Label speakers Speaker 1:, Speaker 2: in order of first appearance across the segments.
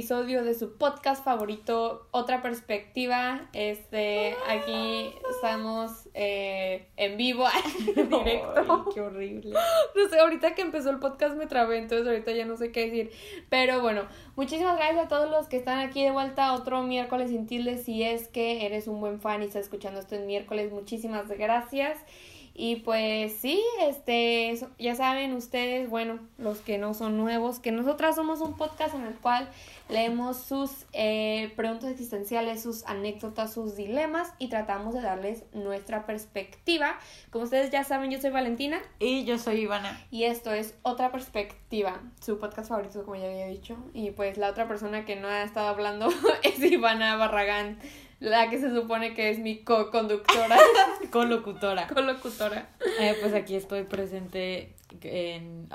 Speaker 1: episodio de su podcast favorito, Otra Perspectiva. Este, aquí estamos eh, en vivo, directo.
Speaker 2: qué horrible.
Speaker 1: No sé, ahorita que empezó el podcast me trabé, entonces ahorita ya no sé qué decir. Pero bueno, muchísimas gracias a todos los que están aquí de vuelta otro miércoles sin tilde. Si es que eres un buen fan y estás escuchando esto en miércoles, muchísimas gracias. Y pues sí, este, ya saben ustedes, bueno, los que no son nuevos, que nosotras somos un podcast en el cual leemos sus eh, preguntas existenciales, sus anécdotas, sus dilemas y tratamos de darles nuestra perspectiva. Como ustedes ya saben, yo soy Valentina.
Speaker 2: Y yo soy Ivana.
Speaker 1: Y esto es Otra Perspectiva, su podcast favorito, como ya había dicho. Y pues la otra persona que no ha estado hablando es Ivana Barragán la que se supone que es mi co-conductora.
Speaker 2: Colocutora.
Speaker 1: Colocutora.
Speaker 2: Eh, pues aquí estoy presente en,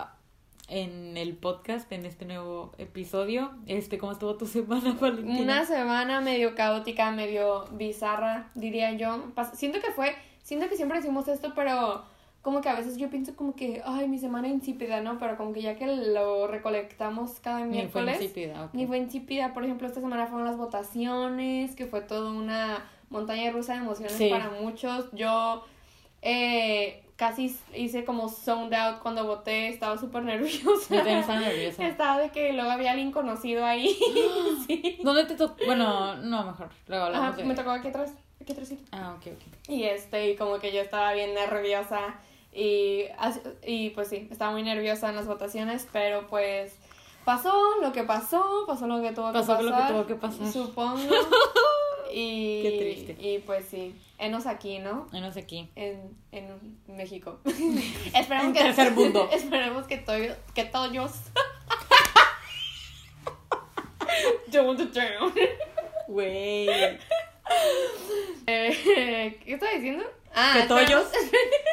Speaker 2: en el podcast, en este nuevo episodio. Este, ¿cómo estuvo tu semana, Valentina?
Speaker 1: Una semana medio caótica, medio bizarra, diría yo. Siento que fue, siento que siempre decimos esto, pero como que a veces yo pienso como que, ay, mi semana insípida, ¿no? Pero como que ya que lo recolectamos cada miércoles. Ni fue insípida, Ni fue insípida. Por ejemplo, esta semana fueron las votaciones, que fue toda una montaña rusa de emociones para muchos. Yo eh, casi hice como zoned out cuando voté, estaba súper nerviosa.
Speaker 2: Yo estaba nerviosa.
Speaker 1: Estaba de que luego había alguien conocido ahí.
Speaker 2: sí. ¿Dónde te tocó? Bueno, no, mejor. Luego
Speaker 1: hablamos Me tocó aquí atrás. Aquí atrás.
Speaker 2: Ah, ok, ok.
Speaker 1: Y este, y como que yo estaba bien nerviosa. Y, y pues sí, estaba muy nerviosa en las votaciones, pero pues pasó lo que pasó, pasó lo que tuvo que pasar.
Speaker 2: Pasó lo que tuvo que pasar.
Speaker 1: Supongo. y, Qué triste. Y pues sí, enos aquí, ¿no?
Speaker 2: Enos aquí.
Speaker 1: En, en México. esperemos que,
Speaker 2: tercer mundo.
Speaker 1: esperemos que, to que todos...
Speaker 2: Don't down. Güey.
Speaker 1: Eh, ¿Qué estaba diciendo?
Speaker 2: Ah, que todos.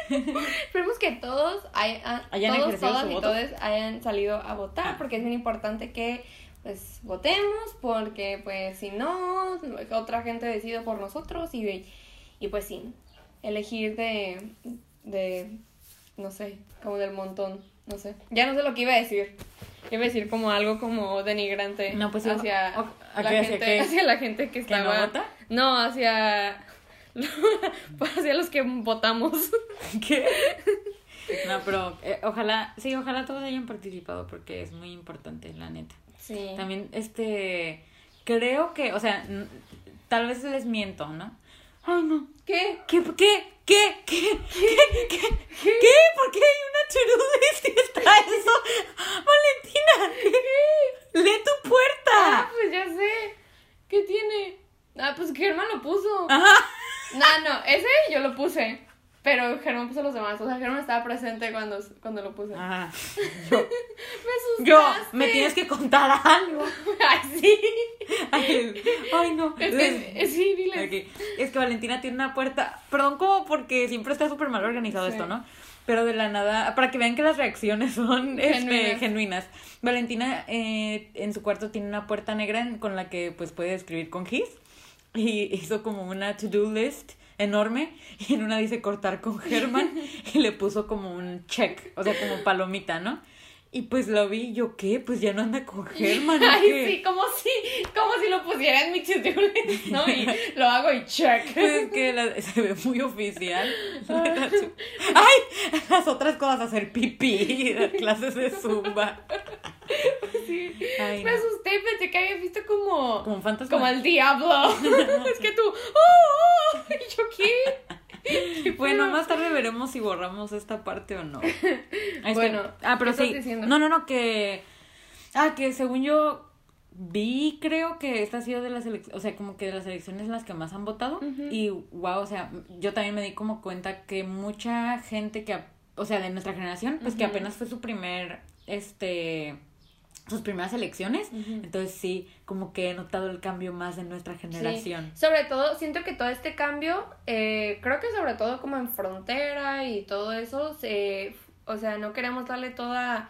Speaker 1: Esperemos que todos hayan, todos, todas y todos hayan salido a votar, ah. porque es muy importante que pues votemos, porque pues si no, otra gente decide por nosotros y, y pues sí, elegir de, de, no sé, como del montón, no sé. Ya no sé lo que iba a decir. Iba a decir como algo como denigrante
Speaker 2: no, pues,
Speaker 1: hacia, la gente, hacia, la gente que estaba...
Speaker 2: no vota?
Speaker 1: No, hacia hacia los que votamos.
Speaker 2: ¿Qué? No, pero eh, ojalá, sí, ojalá todos hayan participado porque es muy importante, la neta.
Speaker 1: Sí.
Speaker 2: También, este, creo que, o sea, tal vez les miento, ¿no? Ay, no.
Speaker 1: ¿Qué?
Speaker 2: ¿Qué? ¿Qué? ¿Qué? ¿Qué? ¿Qué? ¿Qué? ¿Qué? ¿Por qué hay una to y está eso? Valentina, ¿qué? ¡Lee tu puerta!
Speaker 1: Ah, pues ya sé. ¿Qué tiene? Ah, pues Germán lo puso.
Speaker 2: Ajá.
Speaker 1: No, no, ese yo lo puse. Pero Germán puso los demás. O sea, Germán estaba presente cuando, cuando lo puse.
Speaker 2: Ah.
Speaker 1: Yo. me
Speaker 2: Yo, me tienes que contar algo.
Speaker 1: Ay, sí.
Speaker 2: Ay, no.
Speaker 1: Es que, sí, dile.
Speaker 2: Es que Valentina tiene una puerta. Perdón, como porque siempre está súper mal organizado esto, ¿no? Pero de la nada, para que vean que las reacciones son este, genuinas. genuinas. Valentina eh, en su cuarto tiene una puerta negra con la que pues puede escribir con gis y hizo como una to-do list enorme y en una dice cortar con Germán y le puso como un check, o sea, como palomita, ¿no? Y pues lo vi, yo qué, pues ya no anda con Germán.
Speaker 1: Ay, sí, como si, como si lo pusiera en mi to-do list, ¿no? Y lo hago y check.
Speaker 2: Pues es que se ve muy oficial. Ay, las otras cosas, hacer pipí, clases de zumba.
Speaker 1: Sí. me asusté, pensé que había visto como.
Speaker 2: Como fantasma.
Speaker 1: Como al diablo. es que tú. ¡Oh! oh! ¿Y yo qué?
Speaker 2: bueno, más tarde veremos si borramos esta parte o no.
Speaker 1: bueno,
Speaker 2: ah, pero sí. No, no, no, que. Ah, que según yo vi, creo que esta ha sido de las elecciones, o sea, como que de las elecciones las que más han votado. Y wow, o sea, yo también me di como cuenta que mucha gente que, o sea, de nuestra generación, pues que apenas fue su primer, este, sus primeras elecciones. Entonces sí, como que he notado el cambio más de nuestra generación.
Speaker 1: Sobre todo, siento que todo este cambio, eh, creo que sobre todo como en frontera y todo eso, o sea, no queremos darle toda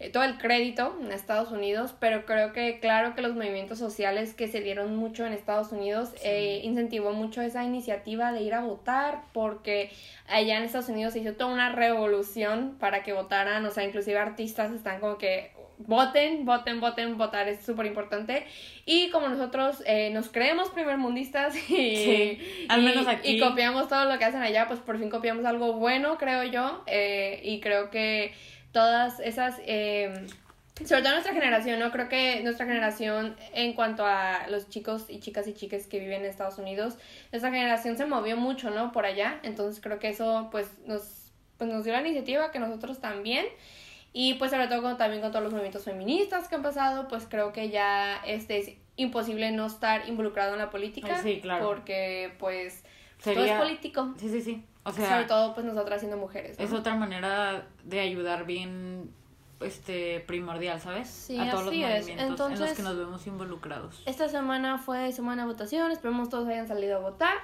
Speaker 1: eh, todo el crédito en Estados Unidos, pero creo que claro que los movimientos sociales que se dieron mucho en Estados Unidos eh, incentivó mucho esa iniciativa de ir a votar porque allá en Estados Unidos se hizo toda una revolución para que votaran, o sea, inclusive artistas están como que voten, voten, voten, votar es súper importante. Y como nosotros eh, nos creemos primermundistas y,
Speaker 2: al menos aquí.
Speaker 1: y copiamos todo lo que hacen allá, pues por fin copiamos algo bueno, creo yo. Eh, y creo que todas esas... Eh, sobre todo nuestra generación, ¿no? Creo que nuestra generación, en cuanto a los chicos y chicas y chicas que viven en Estados Unidos, nuestra generación se movió mucho, ¿no? Por allá. Entonces creo que eso, pues, nos, pues, nos dio la iniciativa, que nosotros también. Y pues sobre todo también con todos los movimientos feministas que han pasado, pues creo que ya este es imposible no estar involucrado en la política.
Speaker 2: Sí, claro.
Speaker 1: Porque pues todo es político.
Speaker 2: Sí, sí, sí. O sea,
Speaker 1: sobre todo pues nosotras siendo mujeres.
Speaker 2: Es otra manera de ayudar bien este primordial, ¿sabes?
Speaker 1: Sí,
Speaker 2: a todos
Speaker 1: así
Speaker 2: los
Speaker 1: es.
Speaker 2: movimientos
Speaker 1: Entonces,
Speaker 2: en los que nos vemos involucrados.
Speaker 1: Esta semana fue semana de votación, esperemos todos hayan salido a votar.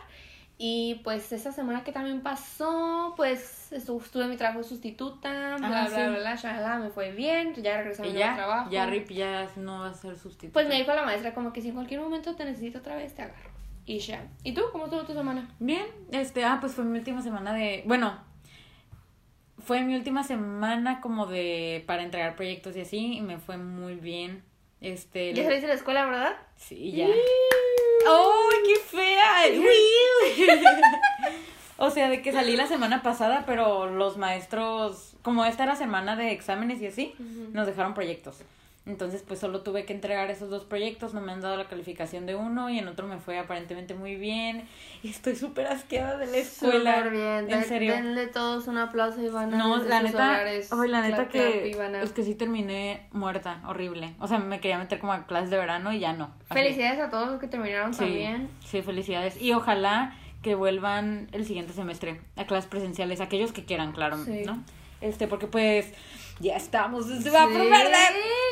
Speaker 1: Y pues esta semana que también pasó, pues estuve en mi trabajo de sustituta, bla,
Speaker 2: Ah,
Speaker 1: bla,
Speaker 2: sí.
Speaker 1: bla, bla, shalala, me fue bien, ya regresé a mi
Speaker 2: Y
Speaker 1: nuevo
Speaker 2: ya,
Speaker 1: trabajo.
Speaker 2: ya Rip ya no va a ser sustituto.
Speaker 1: Pues me dijo la maestra como que si en cualquier momento te necesito otra vez, te agarro. Y ya. ¿Y tú? ¿Cómo estuvo tu semana?
Speaker 2: Bien, este, ah, pues fue mi última semana de, bueno, fue mi última semana como de, para entregar proyectos y así, y me fue muy bien. Este,
Speaker 1: Ya saliste de la escuela, ¿verdad?
Speaker 2: sí, ya. ¡Ay, qué fea! O sea, de que salí la semana pasada, pero los maestros, como esta era semana de exámenes y así, nos dejaron proyectos. Entonces, pues solo tuve que entregar esos dos proyectos, no me han dado la calificación de uno y en otro me fue aparentemente muy bien. Y estoy súper asqueada de la escuela.
Speaker 1: Súper bien.
Speaker 2: En serio.
Speaker 1: Denle todos un aplauso y van a
Speaker 2: No, la neta, ay, la neta que
Speaker 1: a-
Speaker 2: es que sí terminé muerta, horrible. O sea, me quería meter como a clases de verano y ya no. Así.
Speaker 1: Felicidades a todos los que terminaron
Speaker 2: Sí,
Speaker 1: también.
Speaker 2: sí, felicidades. Y ojalá que vuelvan el siguiente semestre a clases presenciales, aquellos que quieran, claro,
Speaker 1: Sí.
Speaker 2: ¿no? Este, porque pues ya estamos en semáforo
Speaker 1: Sí.
Speaker 2: verde.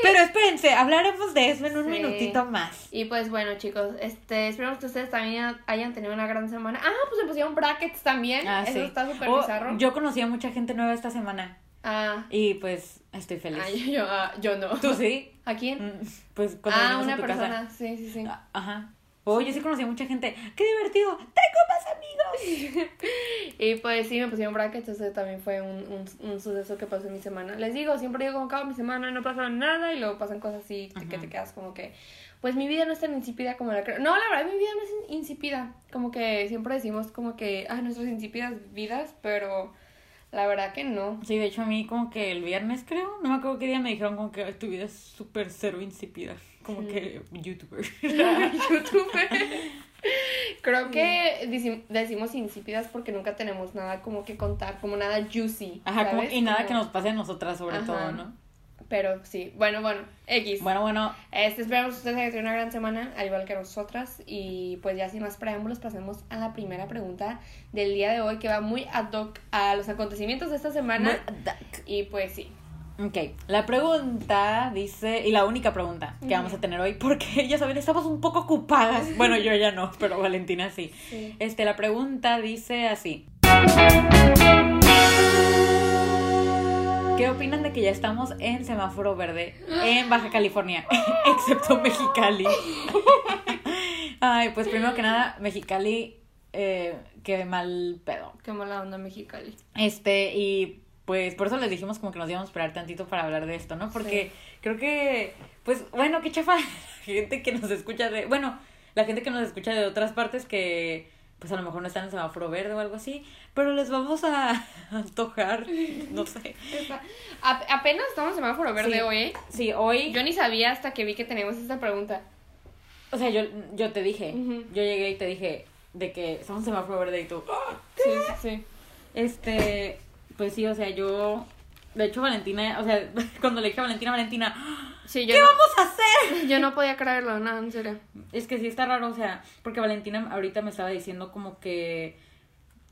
Speaker 2: Pero espérense, hablaremos de eso en un
Speaker 1: Sí.
Speaker 2: minutito más.
Speaker 1: Y pues bueno, chicos, este, esperemos que ustedes también hayan tenido una gran semana. Ah, pues se pusieron brackets también.
Speaker 2: Ah,
Speaker 1: Eso
Speaker 2: sí.
Speaker 1: está súper
Speaker 2: Oh,
Speaker 1: bizarro.
Speaker 2: yo conocí a mucha gente nueva esta semana
Speaker 1: Ah,
Speaker 2: y pues estoy feliz.
Speaker 1: yo, yo, ah, yo no.
Speaker 2: ¿Tú sí?
Speaker 1: ¿A quién?
Speaker 2: Mm, Pues cuando
Speaker 1: ah, una
Speaker 2: a tu
Speaker 1: persona.
Speaker 2: casa.
Speaker 1: Sí, sí, sí.
Speaker 2: Ah, Ajá. Oh, yo sí conocí a mucha gente. ¡Qué divertido! ¡Tengo más amigos!
Speaker 1: Y pues sí, me pusieron brackets, eso también fue un, un, un suceso que pasó en mi semana. Les digo, siempre digo como acabo mi semana, no pasa nada y luego pasan cosas así que- que te quedas como que, pues mi vida no es tan insípida como la creo. No, la verdad, mi vida no es in- insípida. Como que siempre decimos como que, ah, nuestras insípidas vidas, pero la verdad que no.
Speaker 2: Sí, de hecho a mí como que el viernes creo, no me acuerdo qué día me dijeron como que "Ay, tu vida es súper cero insípida. Como que youtuber.
Speaker 1: YouTube. Creo que deci- decimos insípidas porque nunca tenemos nada como que contar, como nada juicy.
Speaker 2: Ajá, y nada
Speaker 1: Como-
Speaker 2: que nos pase a nosotras sobre
Speaker 1: Ajá.
Speaker 2: todo, ¿no?
Speaker 1: Pero sí, bueno, bueno, X.
Speaker 2: Bueno, bueno,
Speaker 1: Este, esperamos que ustedes hayan tenido una gran semana, al igual que nosotras. Y pues ya sin más preámbulos, pasemos a la primera pregunta del día de hoy, que va muy ad hoc a los acontecimientos de esta semana. Y pues sí.
Speaker 2: Ok, la pregunta dice, y la única pregunta que vamos a tener hoy, porque ya saben, estamos un poco ocupadas. Bueno, yo ya no, pero Valentina sí.
Speaker 1: Sí.
Speaker 2: Este, la pregunta dice así. ¿Qué opinan de que ya estamos en semáforo verde en Baja California, excepto Mexicali? Ay, pues primero que nada, Mexicali, eh, qué mal pedo.
Speaker 1: Qué mala onda Mexicali.
Speaker 2: Este, y pues por eso les dijimos como que nos íbamos a esperar tantito para hablar de esto, ¿no? Porque creo que, pues, bueno, qué chafa la gente que nos escucha de, bueno, la gente que nos escucha de otras partes que, pues a lo mejor no están en semáforo verde o algo así, pero les vamos a antojar, no sé.
Speaker 1: A- apenas estamos en semáforo verde
Speaker 2: Sí.
Speaker 1: hoy, ¿eh?
Speaker 2: Sí, hoy,
Speaker 1: Yo ni sabía hasta que vi que teníamos esta pregunta.
Speaker 2: o sea, yo, yo te dije, yo llegué y te dije de que estamos en semáforo verde y tú, "Ah".
Speaker 1: Sí, sí, sí.
Speaker 2: Este, pues sí, o sea, yo, de hecho Valentina, o sea, cuando le dije a Valentina, Valentina,
Speaker 1: Sí, yo
Speaker 2: ¿qué
Speaker 1: no,
Speaker 2: vamos a hacer?
Speaker 1: yo no podía creerlo, no, en serio.
Speaker 2: Es que sí está raro, o sea, porque Valentina ahorita me estaba diciendo como que,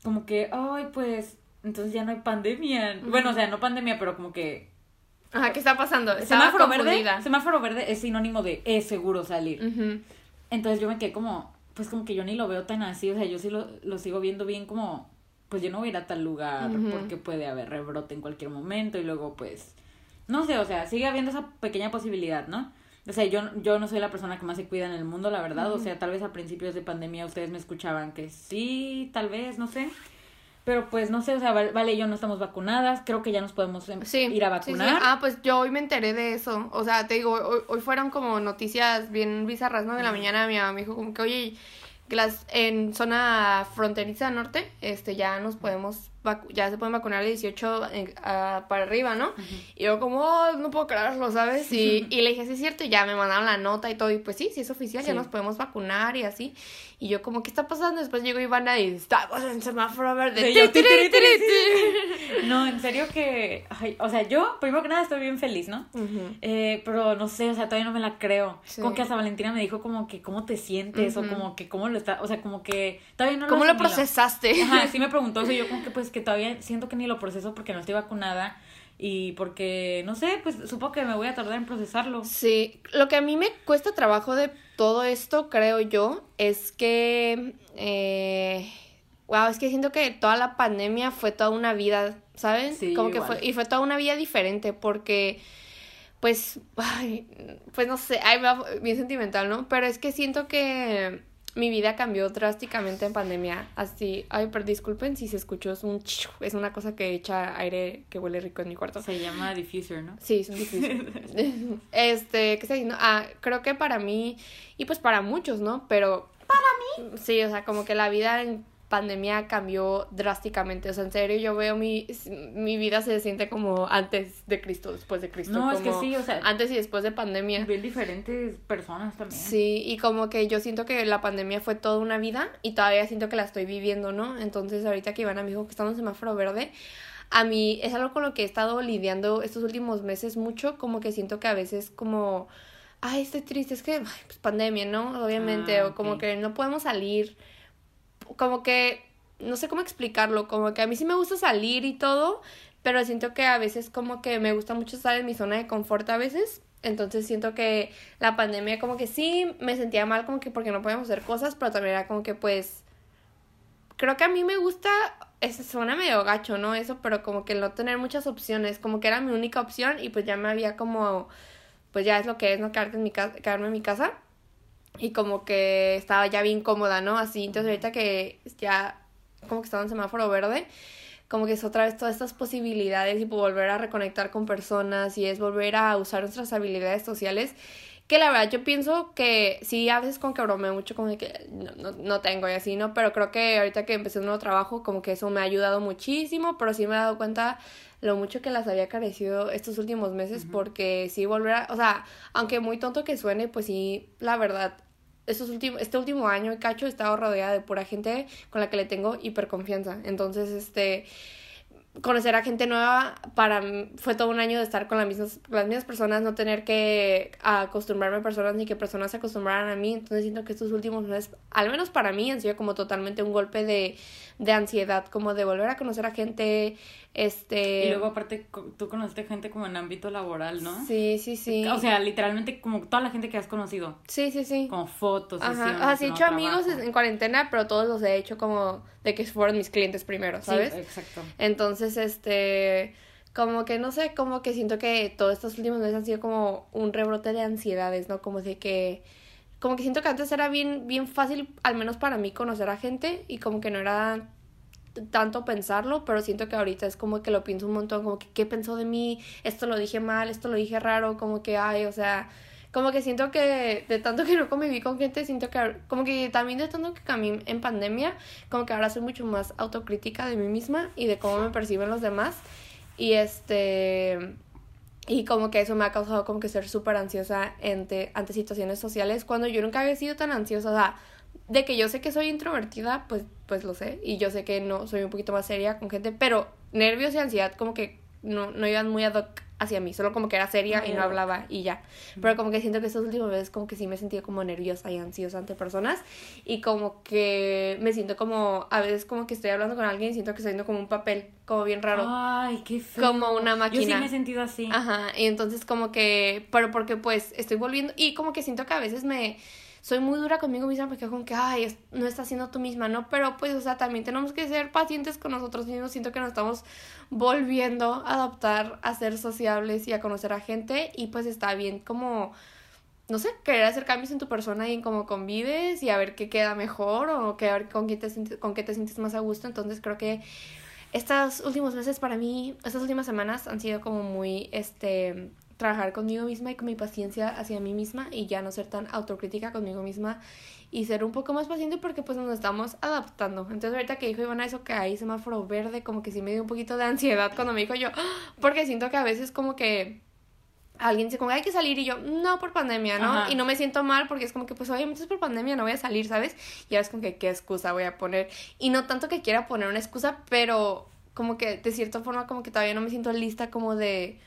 Speaker 2: como que, ay, pues, entonces ya no hay pandemia. Bueno, o sea, no pandemia, pero como que...
Speaker 1: Ajá, ¿qué está pasando? Estaba
Speaker 2: Semáforo verde, semáforo verde es sinónimo de es seguro salir. Entonces yo me quedé como, pues como que yo ni lo veo tan así, o sea, yo sí lo, lo sigo viendo bien como, pues yo no voy a ir a tal lugar porque puede haber rebrote en cualquier momento y luego pues, no sé, o sea, sigue habiendo esa pequeña posibilidad, ¿no? O sea, yo, yo no soy la persona que más se cuida en el mundo, la verdad, o sea, tal vez a principios de pandemia ustedes me escuchaban que sí, tal vez, no sé. Pero pues no sé, o sea, vale, yo no estamos vacunadas, creo que ya nos podemos em, ir a vacunar.
Speaker 1: Ah, pues yo hoy me enteré de eso. O sea, te digo, hoy, hoy fueron como noticias bien bizarras, ¿no? De la mañana mi mamá me dijo como que, oye, las en zona fronteriza norte, este, ya nos podemos ya se pueden vacunar de 18 para arriba, ¿no? Y yo como, oh, no puedo creerlo, ¿sabes? Y, y le dije, sí es cierto, y ya me mandaron la nota y todo, y pues sí, sí es oficial, ya nos podemos vacunar y así. Y yo como, ¿qué está pasando? Después llegó Ivana y estamos en semáforo verde.
Speaker 2: no, en serio que, o sea, yo, primero que nada, estoy bien feliz, ¿no? eh, pero no sé, o sea, todavía no me la creo. Como que hasta Valentina me dijo como que, ¿cómo te sientes? O como que, ¿cómo lo está? O sea, como que todavía no
Speaker 1: ¿Cómo lo, procesaste?
Speaker 2: Ajá, sí me preguntó, o yo como que, pues, que todavía siento que ni lo proceso porque no estoy vacunada y porque, no sé, pues supongo que me voy a tardar en procesarlo.
Speaker 1: Sí, lo que a mí me cuesta trabajo de todo esto, creo yo, es que, eh, wow, es que siento que toda la pandemia fue toda una vida, ¿saben? Sí, Como que fue, y fue toda una vida diferente porque pues, ay, pues no sé, ay, bien sentimental, ¿no? Pero es que siento que mi vida cambió drásticamente en pandemia. Así, ay, pero disculpen si se escuchó, es un es una cosa que echa aire que huele rico en mi cuarto.
Speaker 2: Se llama diffuser, ¿no?
Speaker 1: Sí, es un diffuser. este, ¿qué está diciendo? Ah, creo que para mí, y pues para muchos, ¿no? Pero...
Speaker 2: Para
Speaker 1: mí. Sí, o sea, como que la vida en pandemia cambió drásticamente. O sea, en serio, yo veo mi, mi vida se siente como antes de Cristo, después de Cristo.
Speaker 2: No, es que sí, o sea.
Speaker 1: Antes y después de pandemia.
Speaker 2: Bien diferentes personas también.
Speaker 1: Sí, y como que yo siento que la pandemia fue toda una vida y todavía siento que la estoy viviendo, ¿no? Entonces, ahorita que Ivana me dijo que estamos en semáforo verde, a mí es algo con lo que he estado lidiando estos últimos meses mucho, como que siento que a veces como ay, estoy triste, es que, pues pandemia, ¿no? Obviamente, ah, o como que no podemos salir como que, no sé cómo explicarlo, como que a mí sí me gusta salir y todo, pero siento que a veces como que me gusta mucho estar en mi zona de confort a veces. Entonces siento que la pandemia como que sí me sentía mal como que porque no podíamos hacer cosas, pero también era como que pues creo que a mí me gusta, eso suena medio gacho, ¿no? Eso, pero como que no tener muchas opciones, como que era mi única opción y pues ya me había como, pues ya es lo que es, ¿no? Quedarte en mi casa, quedarme en mi casa y como que estaba ya bien cómoda, ¿no? Así, entonces ahorita que ya como que estaba en semáforo verde, como que es otra vez todas estas posibilidades y volver a reconectar con personas y es volver a usar nuestras habilidades sociales que la verdad yo pienso que sí, a veces como que bromeo mucho como que no, no, no, tengo y así, ¿no? Pero creo que ahorita que empecé un nuevo trabajo como que eso me ha ayudado muchísimo, pero sí me he dado cuenta lo mucho que las había carecido estos últimos meses porque sí volver a, o sea, aunque muy tonto que suene, pues sí, la verdad, estos últimos, este último año, cacho, he estado rodeada de pura gente con la que le tengo hiperconfianza. Entonces, este, conocer a gente nueva para fue todo un año de estar con las mismas, las mismas personas, no tener que acostumbrarme a personas ni que personas se acostumbraran a mí. Entonces siento que estos últimos meses, al menos para mí, han sido como totalmente un golpe de, de ansiedad, como de volver a conocer a gente, este...
Speaker 2: Y luego aparte tú conociste gente como en ámbito laboral, ¿no?
Speaker 1: Sí, sí, sí.
Speaker 2: O sea, literalmente como toda la gente que has conocido.
Speaker 1: Sí, sí, sí.
Speaker 2: Como fotos.
Speaker 1: Ajá, así he hecho amigos en cuarentena, pero todos los he hecho como de que fueron mis clientes primero, ¿sabes?
Speaker 2: Sí, exacto.
Speaker 1: Entonces, este como que no sé, como que siento que todos estos últimos meses han sido como un rebrote de ansiedades, ¿no? Como de que como que siento que antes era bien bien fácil al menos para mí conocer a gente y como que no era tanto pensarlo, pero siento que ahorita es como que lo pienso un montón, como que qué pensó de mí, esto lo dije mal, esto lo dije raro, como que ay, o sea, como que siento que de tanto que no conviví con gente, siento que como que también de tanto que cambié en pandemia, como que ahora soy mucho más autocrítica de mí misma y de cómo me perciben los demás. Y este y como que eso me ha causado como que ser súper ansiosa ante, ante situaciones sociales cuando yo nunca había sido tan ansiosa, o sea, de que yo sé que soy introvertida, pues, pues lo sé. Y yo sé que no soy un poquito más seria con gente, pero nervios y ansiedad como que no, no iban muy ad hacia mí, solo como que era seria y no hablaba y ya. Pero como que siento que estos últimos veces como que sí me sentía como nerviosa y ansiosa ante personas y como que me siento como, a veces como que estoy hablando con alguien y siento que estoy haciendo como un papel, como bien raro.
Speaker 2: Ay, qué feo.
Speaker 1: Como una máquina.
Speaker 2: Yo sí me he sentido así.
Speaker 1: Ajá, y entonces como que, pero porque pues estoy volviendo y como que siento que a veces me soy muy dura conmigo misma porque como que, ay, no estás siendo tú misma, ¿no? Pero pues, o sea, también tenemos que ser pacientes con nosotros mismos. Siento que nos estamos volviendo a adaptar, a ser sociables y a conocer a gente y pues está bien como no sé, querer hacer cambios en tu persona y en cómo convives y a ver qué queda mejor o que a ver con, quién te, con qué te sientes más a gusto. Entonces creo que estos últimos meses para mí, estas últimas semanas han sido como muy, este, trabajar conmigo misma y con mi paciencia hacia mí misma y ya no ser tan autocrítica conmigo misma y ser un poco más paciente porque pues nos estamos adaptando. Entonces ahorita que dijo Ivana eso que hay semáforo verde, como que sí me dio un poquito de ansiedad cuando me dijo yo, porque siento que a veces como que alguien dice como hay que salir y yo, no por pandemia, ¿no? Y no me siento mal porque es como que pues obviamente es por pandemia, no voy a salir, ¿sabes? Y ahora es como que qué excusa voy a poner. Y no tanto que quiera poner una excusa, pero como que de cierta forma como que todavía no me siento lista como de...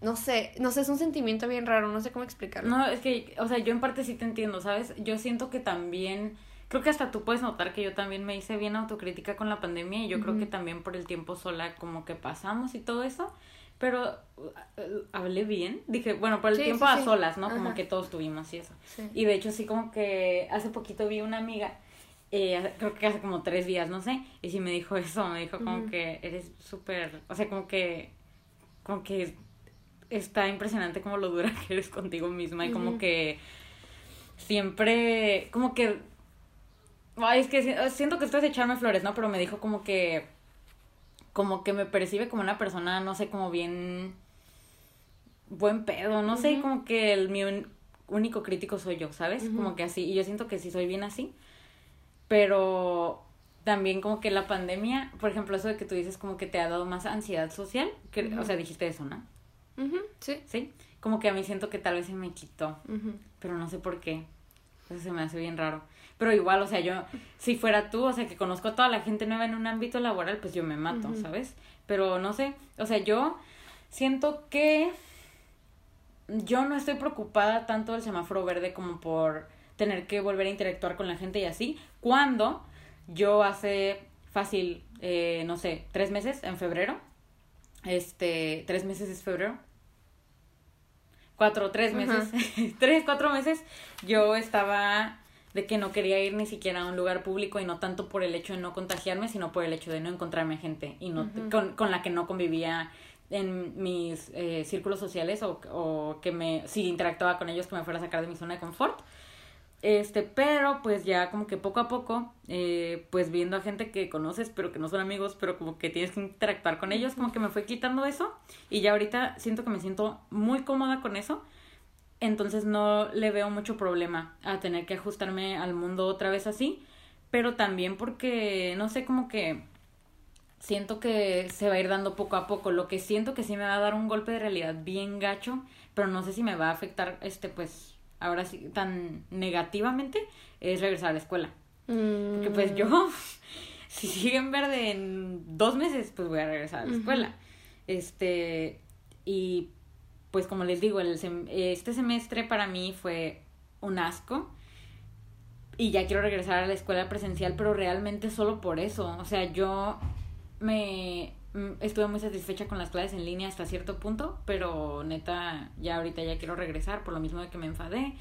Speaker 1: No sé, no sé, es un sentimiento bien raro, no sé cómo explicarlo.
Speaker 2: No, es que, o sea, yo en parte sí te entiendo, ¿sabes? Yo siento que también, creo que hasta tú puedes notar que yo también me hice bien autocrítica con la pandemia y yo creo que también por el tiempo sola como que pasamos y todo eso pero uh, hablé bien. Dije, bueno, por el tiempo a solas, ¿no? Como que todos tuvimos y eso. Y de hecho, sí, como que hace poquito vi una amiga, eh, creo que hace como tres días, no sé, y sí me dijo eso, me dijo como que eres súper, o sea, como que, como que está impresionante como lo dura que eres contigo misma y como que siempre, como que, ay, es que siento que esto es echarme flores, ¿no? Pero me dijo como que como que me percibe como una persona, no sé, como bien buen pedo, no sé, como que el mi único crítico soy yo, ¿sabes? Como que así, y yo siento que sí soy bien así, pero también como que la pandemia, por ejemplo, eso de que tú dices como que te ha dado más ansiedad social, que, o sea, dijiste eso, ¿no?
Speaker 1: Sí.
Speaker 2: Sí, como que a mí siento que tal vez se me quitó, pero no sé por qué, eso se me hace bien raro. Pero igual, o sea, yo, si fuera tú, o sea, que conozco a toda la gente nueva en un ámbito laboral, pues yo me mato, ¿sabes? Pero no sé, o sea, yo siento que yo no estoy preocupada tanto del semáforo verde como por tener que volver a interactuar con la gente y así, cuando yo hace fácil, eh, no sé, tres meses en febrero, este, tres meses es febrero, cuatro, tres meses, tres, cuatro meses, yo estaba de que no quería ir ni siquiera a un lugar público y no tanto por el hecho de no contagiarme, sino por el hecho de no encontrarme gente y no con, con, la que no convivía en mis eh, círculos sociales o, o, que me, si interactuaba con ellos, que me fuera a sacar de mi zona de confort. Este, pero pues ya como que poco a poco, eh, pues viendo a gente que conoces, pero que no son amigos, pero como que tienes que interactuar con ellos, como que me fue quitando eso y ya ahorita siento que me siento muy cómoda con eso entonces no le veo mucho problema a tener que ajustarme al mundo otra vez así, pero también porque, no sé, como que siento que se va a ir dando poco a poco. Lo que siento que sí me va a dar un golpe de realidad bien gacho, pero no sé si me va a afectar, este, pues, ahora sí, tan negativamente, es regresar a la escuela. Porque pues yo, mm. si sigue en verde en dos meses, pues voy a regresar a la escuela. Este, y pues como les digo, el este semestre para mí fue un asco y ya quiero regresar a la escuela presencial, pero realmente solo por eso. O sea, yo me estuve muy satisfecha con las clases en línea hasta cierto punto, pero neta, ya ahorita ya quiero regresar por lo mismo de que me enfadé.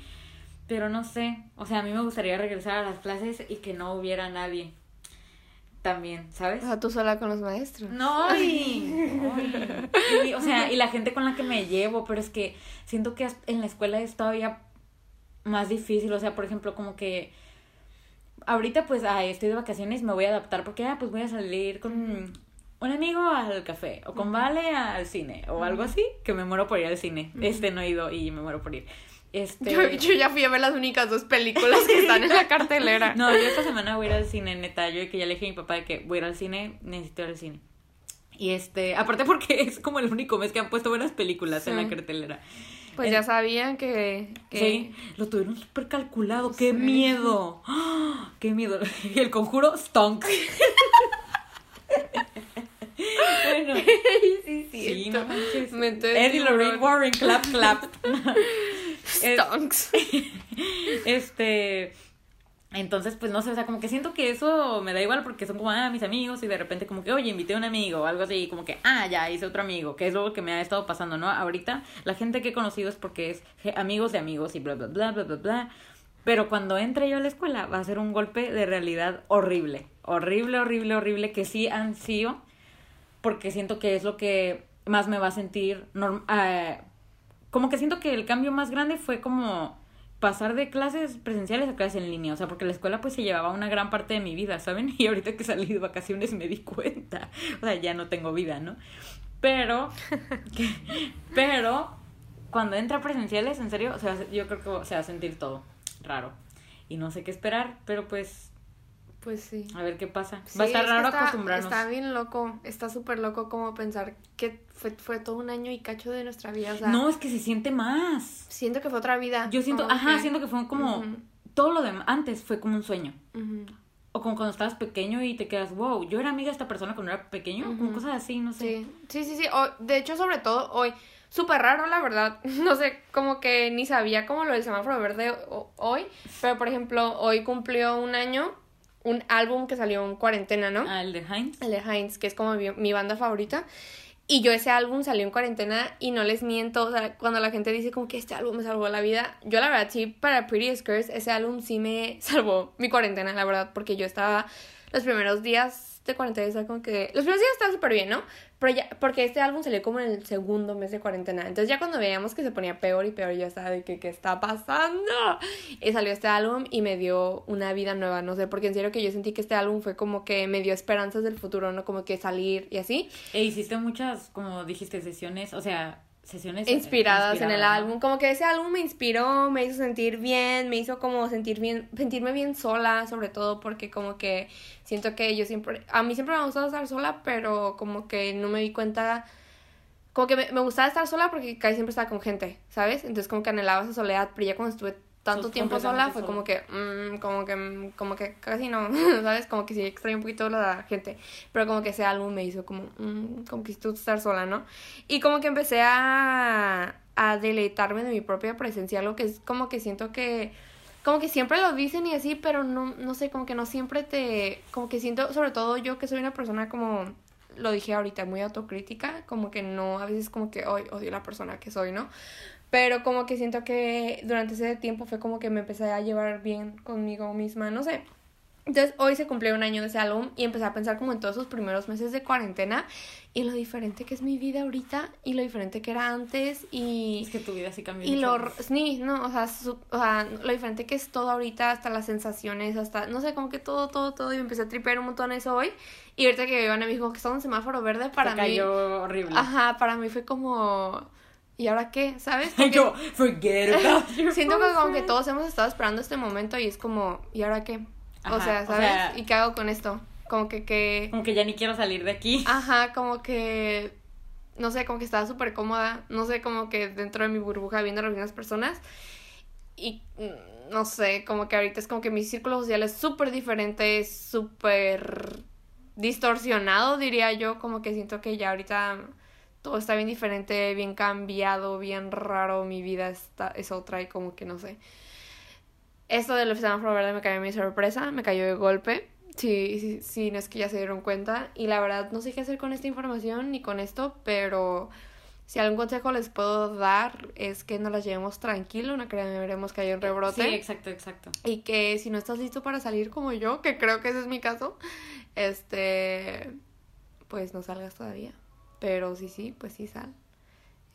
Speaker 2: Pero no sé, o sea, a mí me gustaría regresar a las clases y que no hubiera nadie también, ¿sabes?
Speaker 1: O sea, tú sola con los maestros.
Speaker 2: No, y, o sea, y la gente con la que me llevo, pero es que siento que en la escuela es todavía más difícil, o sea, por ejemplo, como que ahorita pues ah, estoy de vacaciones, me voy a adaptar porque ah, pues voy a salir con un amigo al café o con Vale al cine o algo así, que me muero por ir al cine. Este no he ido y me muero por ir. Este...
Speaker 1: Yo, ya fui a ver las únicas dos películas que están en la cartelera.
Speaker 2: No, yo esta semana voy a ir al cine, neta. Yo que ya le dije a mi papá de que voy a ir al cine, necesito ir al cine. Y este, aparte porque es como el único mes que han puesto buenas películas en la cartelera.
Speaker 1: Pues ya sabían que,
Speaker 2: Sí, lo tuvieron súper calculado. ¡Qué miedo! ¡Qué miedo! Y el conjuro, stonk. bueno.
Speaker 1: sí, sí.
Speaker 2: sí no Eddie Lorraine Warren, clap, clap.
Speaker 1: Stonks.
Speaker 2: este. Entonces, pues no sé, o sea, como que siento que eso me da igual porque son como, ah, mis amigos y de repente como que, oye, invité a un amigo o algo así, como que, ah, ya hice otro amigo, que es lo que me ha estado pasando, ¿no? Ahorita la gente que he conocido es porque es amigos de amigos y bla, bla, bla, bla, bla, bla. Pero cuando entre yo a la escuela va a ser un golpe de realidad horrible, horrible, horrible, horrible, que sí han sido, porque siento que es lo que más me va a sentir, norm eh, como que siento que el cambio más grande fue como pasar de clases presenciales a clases en línea, o sea, porque la escuela pues se llevaba una gran parte de mi vida, ¿saben? Y ahorita que salí de vacaciones me di cuenta, o sea, ya no tengo vida, ¿no? Pero, pero, cuando entra presenciales, en serio, o sea, yo creo que se va a sentir todo raro. Y no sé qué esperar, pero pues
Speaker 1: pues sí.
Speaker 2: A ver qué pasa. Va a estar raro acostumbrarnos.
Speaker 1: Está bien loco, está súper loco como pensar que fue, fue todo un año y cacho de nuestra vida.
Speaker 2: no, es que se siente más.
Speaker 1: Siento que fue otra vida.
Speaker 2: Yo siento, ajá, siento que fue como, todo lo de antes fue como un sueño. O como cuando estabas pequeño y te quedas, wow, yo era amiga de esta persona cuando era pequeño, como cosas así, no sé.
Speaker 1: Sí, sí, sí, sí. de hecho, sobre todo hoy, súper raro, la verdad. No sé, como que ni sabía cómo lo del semáforo verde hoy, pero por ejemplo, hoy cumplió un año un álbum que salió en cuarentena, ¿no?
Speaker 2: Ah, el de Heinz.
Speaker 1: El de Heinz, que es como mi, banda favorita. Y yo ese álbum salió en cuarentena y no les miento, o sea, cuando la gente dice como que este álbum me salvó la vida, yo la verdad sí, para Pretty Skirts, ese álbum sí me salvó mi cuarentena, la verdad, porque yo estaba los primeros días de cuarentena, estaba como que... Los primeros días estaba súper bien, ¿no? Pero ya, porque este álbum salió como en el segundo mes de cuarentena. Entonces ya cuando veíamos que se ponía peor y peor, yo estaba de ¿qué está pasando? Y salió este álbum y me dio una vida nueva, no sé, porque en serio que yo sentí que este álbum fue como que me dio esperanzas del futuro, ¿no? Como que salir y así.
Speaker 2: E hiciste muchas, como dijiste, sesiones, o sea, sesiones
Speaker 1: inspiradas, en el álbum. Como que ese álbum me inspiró, me hizo sentir bien, me hizo como sentir bien, sentirme bien sola, sobre todo porque como que siento que yo siempre, a mí siempre me ha gustado estar sola, pero como que no me di cuenta, como que me, me gustaba estar sola porque casi siempre estaba con gente, ¿sabes? Entonces como que anhelaba esa soledad, pero ya cuando estuve tanto tiempo sola fue como que mm, como que como que casi no sabes como que sí extraño un poquito la gente pero como que ese álbum me hizo como mm, como que tú estar sola no y como que empecé a a deleitarme de mi propia presencia algo que es como que siento que como que siempre lo dicen y así pero no no sé como que no siempre te como que siento sobre todo yo que soy una persona como lo dije ahorita muy autocrítica como que no a veces como que hoy odio la persona que soy no pero como que siento que durante ese tiempo fue como que me empecé a llevar bien conmigo misma, no sé. Entonces hoy se cumplió un año de ese álbum y empecé a pensar como en todos esos primeros meses de cuarentena y lo diferente que es mi vida ahorita y lo diferente que era antes y...
Speaker 2: Es que tu vida sí cambió.
Speaker 1: Y lo... Sí, no, o sea, o sea, lo diferente que es todo ahorita, hasta las sensaciones, hasta, no sé, como que todo, todo, todo y me empecé a tripear un montón eso hoy y ahorita que Ivana me dijo que estaba en semáforo verde para
Speaker 2: mí... cayó horrible.
Speaker 1: Ajá, para mí fue como ¿y ahora qué? ¿Sabes?
Speaker 2: Yo, forget about
Speaker 1: Siento que como que todos hemos estado esperando este momento y es como, ¿y ahora qué? o sea, ¿sabes? ¿Y qué hago con esto? Como que, que...
Speaker 2: Como que ya ni quiero salir de aquí.
Speaker 1: Ajá, como que... No sé, como que estaba súper cómoda. No sé, como que dentro de mi burbuja viendo a las mismas personas. Y mm, no sé, como que ahorita es como que mi círculo social es súper diferente, súper distorsionado, diría yo. Como que siento que ya ahorita todo está bien diferente, bien cambiado, bien raro, mi vida está, es otra y como que no sé. Esto del semáforo verde me cayó mi sorpresa, me cayó de golpe. Sí, sí, sí, no es que ya se dieron cuenta. Y la verdad no sé qué hacer con esta información ni con esto, pero si algún consejo les puedo dar es que nos las llevemos tranquilo, no creeremos que hay un rebrote.
Speaker 2: Sí, exacto, exacto.
Speaker 1: Y que si no estás listo para salir como yo, que creo que ese es mi caso, este, pues no salgas todavía. Pero sí, sí, pues sí sal.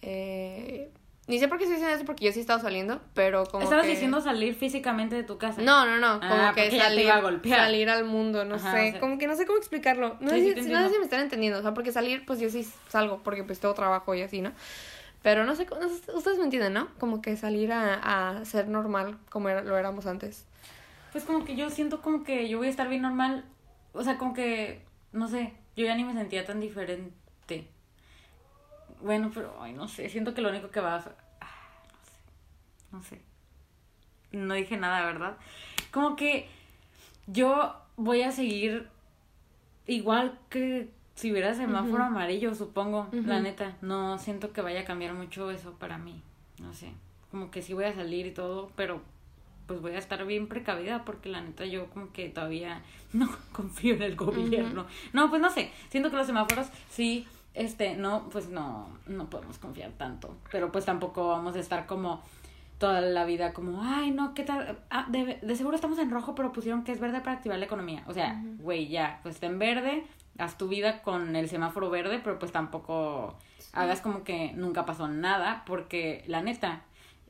Speaker 1: Eh, ni sé por qué estoy diciendo eso porque yo sí he estado saliendo, pero como
Speaker 2: ¿Estabas diciendo salir físicamente de tu casa?
Speaker 1: No, no, no, como ah, que salir, salir al mundo, no sé, como que no sé cómo explicarlo. No, sé, si, no sé si me están entendiendo, o sea, porque salir, pues yo sí salgo porque pues tengo trabajo y así, ¿no? Pero no sé, ustedes me entienden, ¿no? Como que salir a, a ser normal como lo éramos antes.
Speaker 2: Pues como que yo siento como que yo voy a estar bien normal, o sea, como que, no sé, yo ya ni me sentía tan diferente bueno, pero, ay, no sé, siento que lo único que va a... Ah, no sé, no sé. No dije nada, ¿verdad? Como que yo voy a seguir igual que si hubiera semáforo amarillo, supongo, la neta. No siento que vaya a cambiar mucho eso para mí. No sé. Como que sí voy a salir y todo, pero pues voy a estar bien precavida porque la neta yo como que todavía no confío en el gobierno. No, pues no sé. Siento que los semáforos sí este, no, pues no, no podemos confiar tanto. Pero pues tampoco vamos a estar como toda la vida como, ay, no, ¿qué tal? Ah, de, de seguro estamos en rojo, pero pusieron que es verde para activar la economía. O sea, güey, ya, pues está en verde, haz tu vida con el semáforo verde, pero pues tampoco hagas como que nunca pasó nada, porque la neta,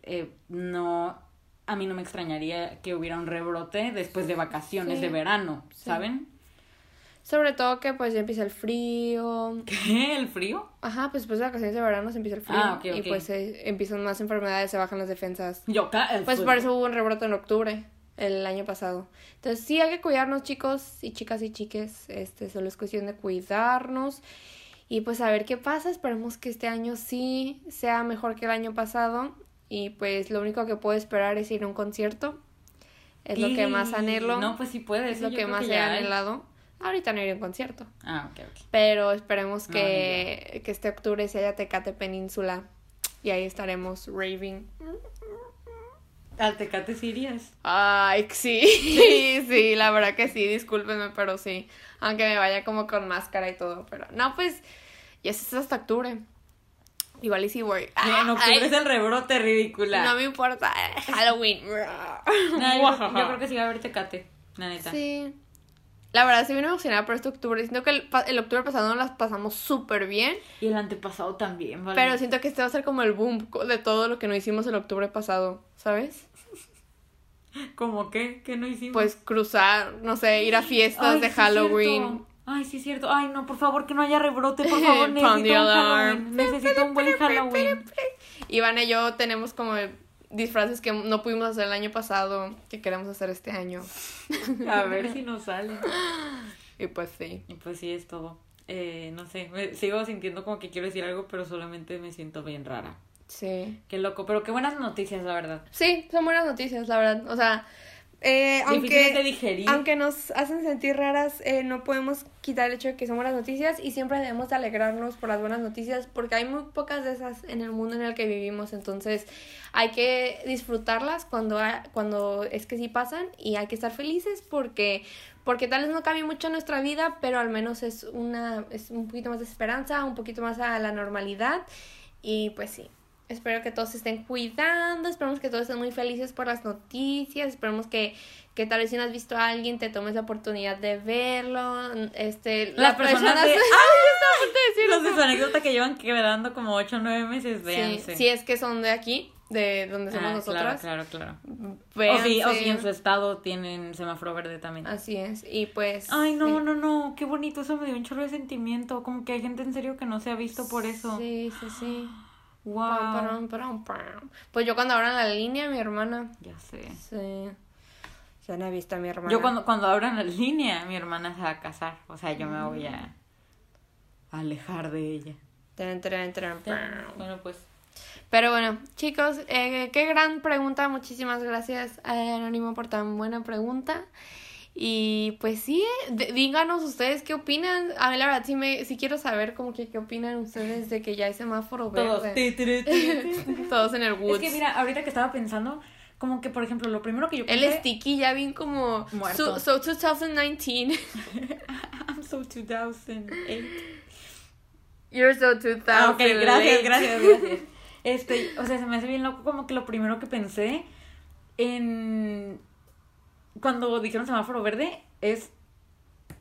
Speaker 2: eh, no, a mí no me extrañaría que hubiera un rebrote después de vacaciones de verano, ¿saben?
Speaker 1: Sobre todo que pues ya empieza el frío.
Speaker 2: ¿Qué? ¿El frío?
Speaker 1: Ajá, pues después de vacaciones de verano se empieza el frío. Ah, Y pues empiezan más enfermedades, se bajan las defensas. Yo, Pues por eso hubo un rebrote en octubre, el año pasado. Entonces sí hay que cuidarnos, chicos y chicas y chiques. Este, solo es cuestión de cuidarnos. Y pues a ver qué pasa. Esperemos que este año sí sea mejor que el año pasado. Y pues lo único que puedo esperar es ir a un concierto. Es lo que más anhelo.
Speaker 2: No, pues sí puedes.
Speaker 1: Es lo que más he anhelado. Ahorita no iré a un concierto.
Speaker 2: Ah, ok, ok.
Speaker 1: Pero esperemos que, que este octubre se haya Tecate Península. Y ahí estaremos raving.
Speaker 2: ¿Al Tecate sí
Speaker 1: Ay, sí. sí, sí, la verdad que sí, discúlpenme, pero sí. Aunque me vaya como con máscara y todo, pero no, pues ya es hasta octubre. Igual y sí voy.
Speaker 2: en octubre es el rebrote ridícula.
Speaker 1: No me importa. Halloween.
Speaker 2: yo, creo que sí va a haber Tecate, la neta.
Speaker 1: Sí. La verdad, sí vine emocionada por este octubre. Siento que el, el octubre pasado nos las pasamos súper bien.
Speaker 2: Y el antepasado también,
Speaker 1: ¿vale? Pero siento que este va a ser como el boom de todo lo que no hicimos el octubre pasado, ¿sabes?
Speaker 2: ¿Cómo qué? ¿Qué no hicimos?
Speaker 1: Pues cruzar, no sé, ir a fiestas de Halloween.
Speaker 2: Ay, sí es cierto. Ay, no, por favor, que no haya rebrote, por favor. necesito un Halloween. Necesito un buen Halloween.
Speaker 1: Iván y yo tenemos como disfraces que no pudimos hacer el año pasado, que queremos hacer este año.
Speaker 2: A ver si nos sale.
Speaker 1: Y pues sí.
Speaker 2: Y pues sí, es todo. Eh, no sé, me sigo sintiendo como que quiero decir algo, pero solamente me siento bien rara.
Speaker 1: Sí.
Speaker 2: Qué loco, pero qué buenas noticias, la verdad.
Speaker 1: Sí, son buenas noticias, la verdad. O sea, eh, aunque, aunque nos hacen sentir raras, eh, no podemos quitar el hecho de que son buenas noticias y siempre debemos alegrarnos por las buenas noticias porque hay muy pocas de esas en el mundo en el que vivimos, entonces hay que disfrutarlas cuando, cuando es que sí pasan y hay que estar felices porque porque tal vez no cambie mucho nuestra vida, pero al menos es una es un poquito más de esperanza, un poquito más a la normalidad y pues sí. Espero que todos se estén cuidando, esperemos que todos estén muy felices por las noticias, esperemos que, que tal vez si no has visto a alguien te tomes la oportunidad de verlo, este,
Speaker 2: las, personas, de... ¡Ay, Los de su anécdota que llevan quedando como 8 o 9 meses, véanse.
Speaker 1: Sí, si es que son de aquí, de donde somos ah, nosotras.
Speaker 2: Claro, claro, claro. O si, o si en su estado tienen semáforo verde también.
Speaker 1: Así es, y pues...
Speaker 2: Ay, no, no, no, qué bonito, eso me dio un chorro de sentimiento, como que hay gente en serio que no se ha visto por eso.
Speaker 1: Sí, sí, sí. Wow. Pues yo cuando abran la línea, mi hermana.
Speaker 2: Ya sé.
Speaker 1: Sí. Ya no he visto a mi hermana.
Speaker 2: Yo cuando, cuando abran la línea, mi hermana se va a casar. O sea, yo me voy a alejar de ella.
Speaker 1: Bueno, pues. Pero bueno, chicos, eh, qué gran pregunta. Muchísimas gracias a Anónimo por tan buena pregunta. Y pues sí, díganos ustedes qué opinan. A mí la verdad sí, me, sí quiero saber como que qué opinan ustedes de que ya hay semáforo verde. Todos, Todos en el woods.
Speaker 2: Es que mira, ahorita que estaba pensando, como que por ejemplo, lo primero que yo
Speaker 1: pensé... El sticky ya bien como... Muerto. So, 2019.
Speaker 2: I'm so 2008.
Speaker 1: You're so 2000.
Speaker 2: Ah, ok, gracias, gracias, gracias. Este, o sea, se me hace bien loco como que lo primero que pensé en cuando dijeron semáforo verde es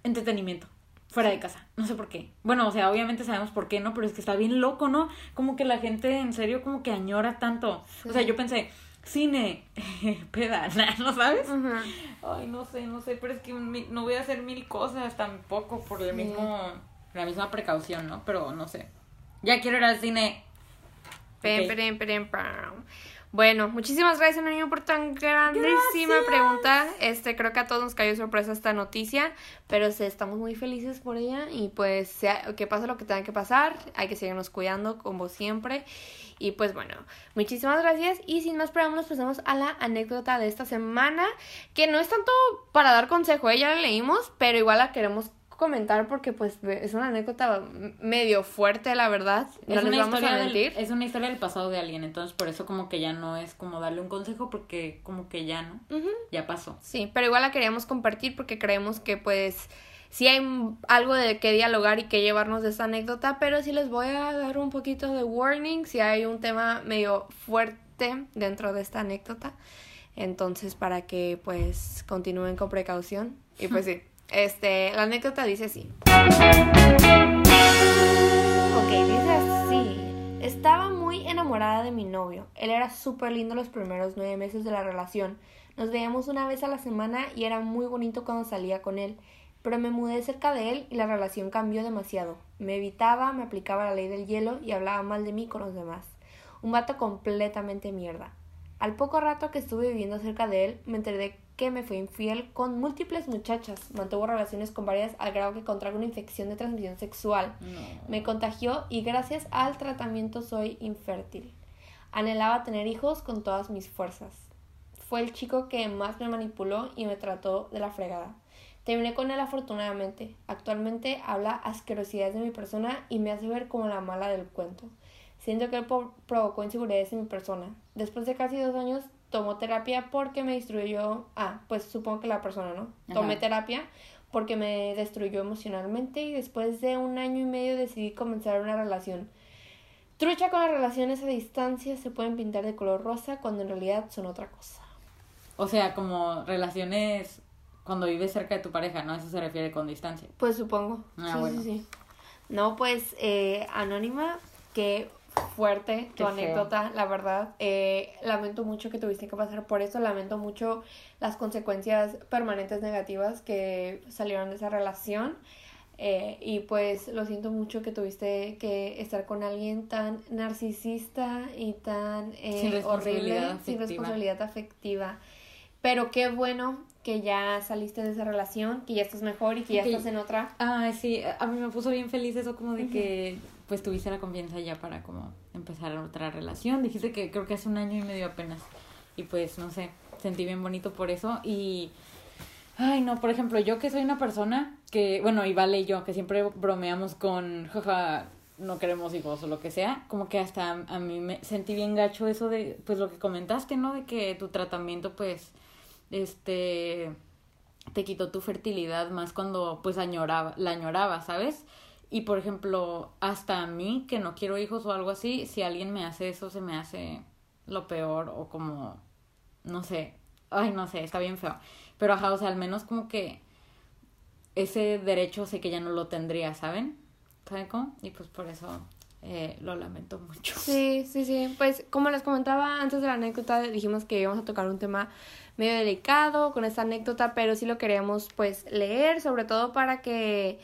Speaker 2: entretenimiento fuera de casa. No sé por qué. Bueno, o sea, obviamente sabemos por qué, ¿no? Pero es que está bien loco, ¿no? Como que la gente en serio como que añora tanto. O sea, yo pensé, cine, peda, ¿no sabes? Ay, no sé, no sé, pero es que no voy a hacer mil cosas tampoco por el mismo, la misma precaución, ¿no? Pero no sé. Ya quiero ir al cine.
Speaker 1: Pem, pem, bueno, muchísimas gracias, niño, por tan grandísima pregunta. Este, creo que a todos nos cayó sorpresa esta noticia, pero estamos muy felices por ella y pues sea, que pase lo que tenga que pasar, hay que seguirnos cuidando como siempre. Y pues bueno, muchísimas gracias y sin más preámbulos pasamos a la anécdota de esta semana, que no es tanto para dar consejo, ella ¿eh? la leímos, pero igual la queremos comentar porque pues es una anécdota medio fuerte, la verdad. No les vamos a mentir.
Speaker 2: es una historia del pasado de alguien, entonces por eso como que ya no es como darle un consejo porque como que ya no, ya pasó.
Speaker 1: Sí, pero igual la queríamos compartir porque creemos que pues sí hay algo de qué dialogar y que llevarnos de esta anécdota, pero sí les voy a dar un poquito de warning si hay un tema medio fuerte dentro de esta anécdota. Entonces, para que pues continúen con precaución. Y pues sí. Este, la anécdota dice así. Ok, dice así. Estaba muy enamorada de mi novio. Él era súper lindo los primeros nueve meses de la relación. Nos veíamos una vez a la semana y era muy bonito cuando salía con él. Pero me mudé cerca de él y la relación cambió demasiado. Me evitaba, me aplicaba la ley del hielo y hablaba mal de mí con los demás. Un vato completamente mierda. Al poco rato que estuve viviendo cerca de él, me enteré que me fue infiel con múltiples muchachas. Mantuvo relaciones con varias al grado que contrajo una infección de transmisión sexual. Me contagió y gracias al tratamiento soy infértil. Anhelaba tener hijos con todas mis fuerzas. Fue el chico que más me manipuló y me trató de la fregada. Terminé con él afortunadamente. Actualmente habla asquerosidades de mi persona y me hace ver como la mala del cuento. Siento que él provocó inseguridades en mi persona. Después de casi dos años tomó terapia porque me destruyó. Ah, pues supongo que la persona, ¿no? Tomé terapia porque me destruyó emocionalmente y después de un año y medio decidí comenzar una relación. Trucha con las relaciones a distancia se pueden pintar de color rosa cuando en realidad son otra cosa.
Speaker 2: O sea, como relaciones cuando vives cerca de tu pareja, ¿no? Eso se refiere con distancia.
Speaker 1: Pues supongo. Ah, sí, sí, sí. No, pues, eh, Anónima, que fuerte tu anécdota, la verdad. Eh, lamento mucho que tuviste que pasar por eso, lamento mucho las consecuencias permanentes negativas que salieron de esa relación. Eh, y pues lo siento mucho que tuviste que estar con alguien tan narcisista y tan eh, horrible, sin responsabilidad afectiva. Pero qué bueno que ya saliste de esa relación, que ya estás mejor y que ya estás en otra.
Speaker 2: Ah, sí, a mí me puso bien feliz eso como de que pues tuviste la confianza ya para como empezar otra relación. Dijiste que creo que hace un año y medio apenas. Y pues no sé, sentí bien bonito por eso y ay, no, por ejemplo, yo que soy una persona que bueno, y Vale y yo que siempre bromeamos con jaja no queremos hijos o lo que sea, como que hasta a mí me sentí bien gacho eso de pues lo que comentaste, ¿no? De que tu tratamiento pues este te quitó tu fertilidad más cuando pues añoraba, la añoraba, ¿sabes? Y por ejemplo, hasta a mí, que no quiero hijos o algo así, si alguien me hace eso, se me hace lo peor o como, no sé, ay, no sé, está bien feo. Pero ajá, o sea, al menos como que ese derecho sé que ya no lo tendría, ¿saben? ¿Saben cómo? Y pues por eso eh, lo lamento mucho.
Speaker 1: Sí, sí, sí. Pues como les comentaba antes de la anécdota, dijimos que íbamos a tocar un tema medio delicado con esta anécdota, pero sí lo queríamos pues leer, sobre todo para que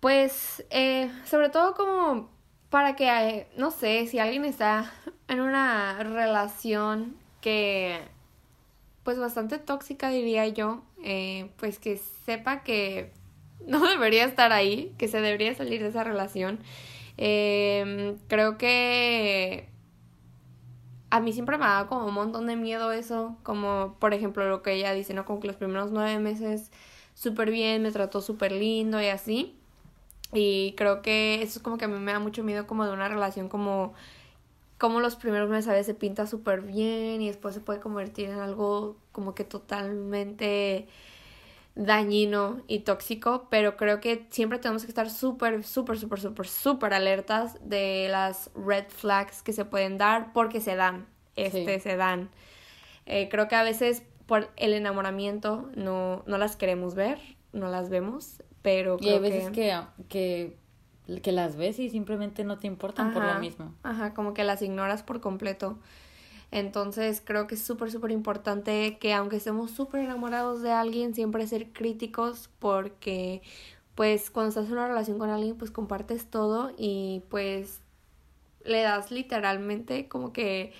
Speaker 1: pues, eh, sobre todo como para que, eh, no sé, si alguien está en una relación que, pues bastante tóxica diría yo, eh, pues que sepa que no debería estar ahí, que se debería salir de esa relación. Em, creo que a mí siempre me ha dado como un montón de miedo eso, como por ejemplo lo que ella dice, ¿no? Como que los primeros nueve meses súper bien, me trató súper lindo y así. Y creo que eso es como que a mí me da mucho miedo como de una relación como como los primeros meses a veces se pinta súper bien y después se puede convertir en algo como que totalmente dañino y tóxico, pero creo que siempre tenemos que estar súper, súper, súper, súper, súper alertas de las red flags que se pueden dar porque se dan, este, se dan. Eh, creo que a veces por el enamoramiento no, no las queremos ver, no las vemos, pero
Speaker 2: y hay veces que... que, que, las ves y simplemente no te importan por lo mismo.
Speaker 1: Ajá, como que las ignoras por completo. Entonces creo que es súper, súper importante que aunque estemos súper enamorados de alguien, siempre ser críticos porque pues cuando estás en una relación con alguien pues compartes todo y pues le das literalmente como que